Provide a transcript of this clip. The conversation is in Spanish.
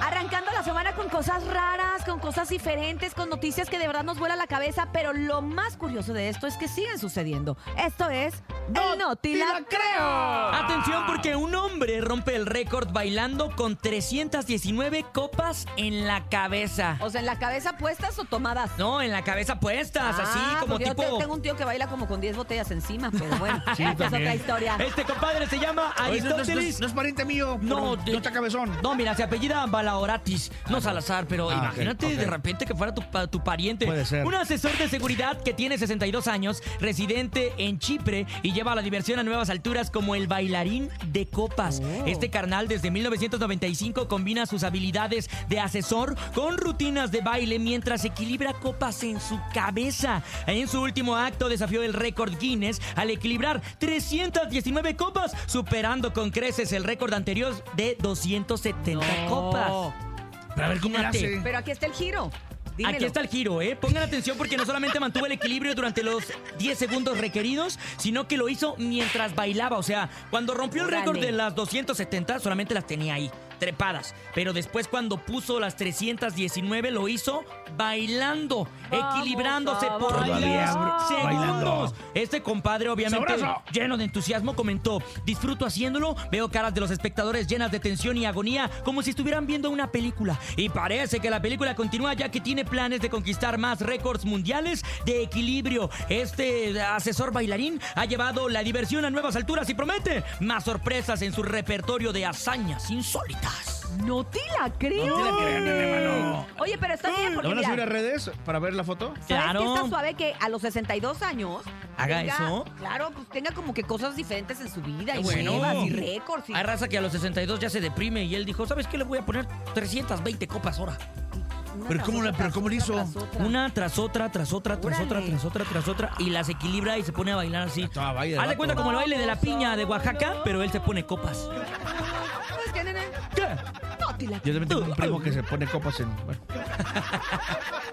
Arrancando la semana con cosas raras, con cosas diferentes, con noticias que de verdad nos vuela la cabeza, pero lo más curioso de esto es que siguen sucediendo. Esto es el No Te La Creo. Atención porque un hombre rompe el récord bailando con 319 copas en la cabeza. O sea, ¿en la cabeza puestas o tomadas? No, en la cabeza puestas, así Ah, como porque yo tipo... te- tengo un tío que baila como con 10 botellas encima, pero bueno, Sí, esa es también. otra historia. Este compadre se llama Oye, no, no, no, Aristóteles. no es pariente mío. No, No, de- no está cabezón. No, mira, se apellida Balaoratis, no Salazar, pero Ah, ok, imagínate ok. de repente que fuera tu, pa- tu pariente. Puede ser. Un asesor de seguridad que tiene 62 años, residente en Chipre y lleva la diversión a nuevas alturas como el bailarín de copas. Oh. Este carnal desde 1995 combina sus habilidades de asesor con rutinas de baile mientras equilibra copas en su cabeza. En su último acto desafió el récord Guinness al equilibrar 319 copas, superando con creces el récord anterior de 270 No. copas. Pero a ver cómo le Imagínate. hace. Pero aquí está el giro. Dímelo. Aquí está el giro, ¿eh? Pongan atención porque no solamente mantuvo el equilibrio durante los 10 segundos requeridos, sino que lo hizo mientras bailaba. O sea, cuando rompió el récord de las 270, solamente las tenía ahí, trepadas. Pero después cuando puso las 319, lo hizo bailando, Vamos equilibrándose por bailar. 10 segundos. Bailando. Este compadre, obviamente, lleno de entusiasmo, comentó: Disfruto haciéndolo, veo caras de los espectadores llenas de tensión y agonía, como si estuvieran viendo una película. Y parece que la película continúa ya que tiene planes de conquistar más récords mundiales de equilibrio. Este asesor bailarín ha llevado la diversión a nuevas alturas y promete más sorpresas en su repertorio de hazañas insólitas. No te la creo. No te la creo, hermano. Oye, pero está bien ¿Lo porque van a mira, subir a redes para ver la foto? ¿sabes Claro. qué está suave que a los 62 años ¿Haga tenga- eso? Claro, pues tenga como que cosas diferentes en su vida y Bueno. nuevas y récords y Hay raza que a los 62 ya se deprime y él dijo, ¿sabes qué? Le voy a poner 320 copas ahora. una Pero tras ¿cómo la- pero tras cómo le otra, hizo? tras otra. Una tras otra, tras otra, tras otra, Órale. tras otra, tras otra, y las equilibra y se pone a bailar así. Estaba baile de Haz de vato. cuenta como el baile de la piña de Oaxaca, pero él se pone copas. ¿Sabes qué, nene? ¿Qué? Yo también tengo un primo que se pone copas en. bueno.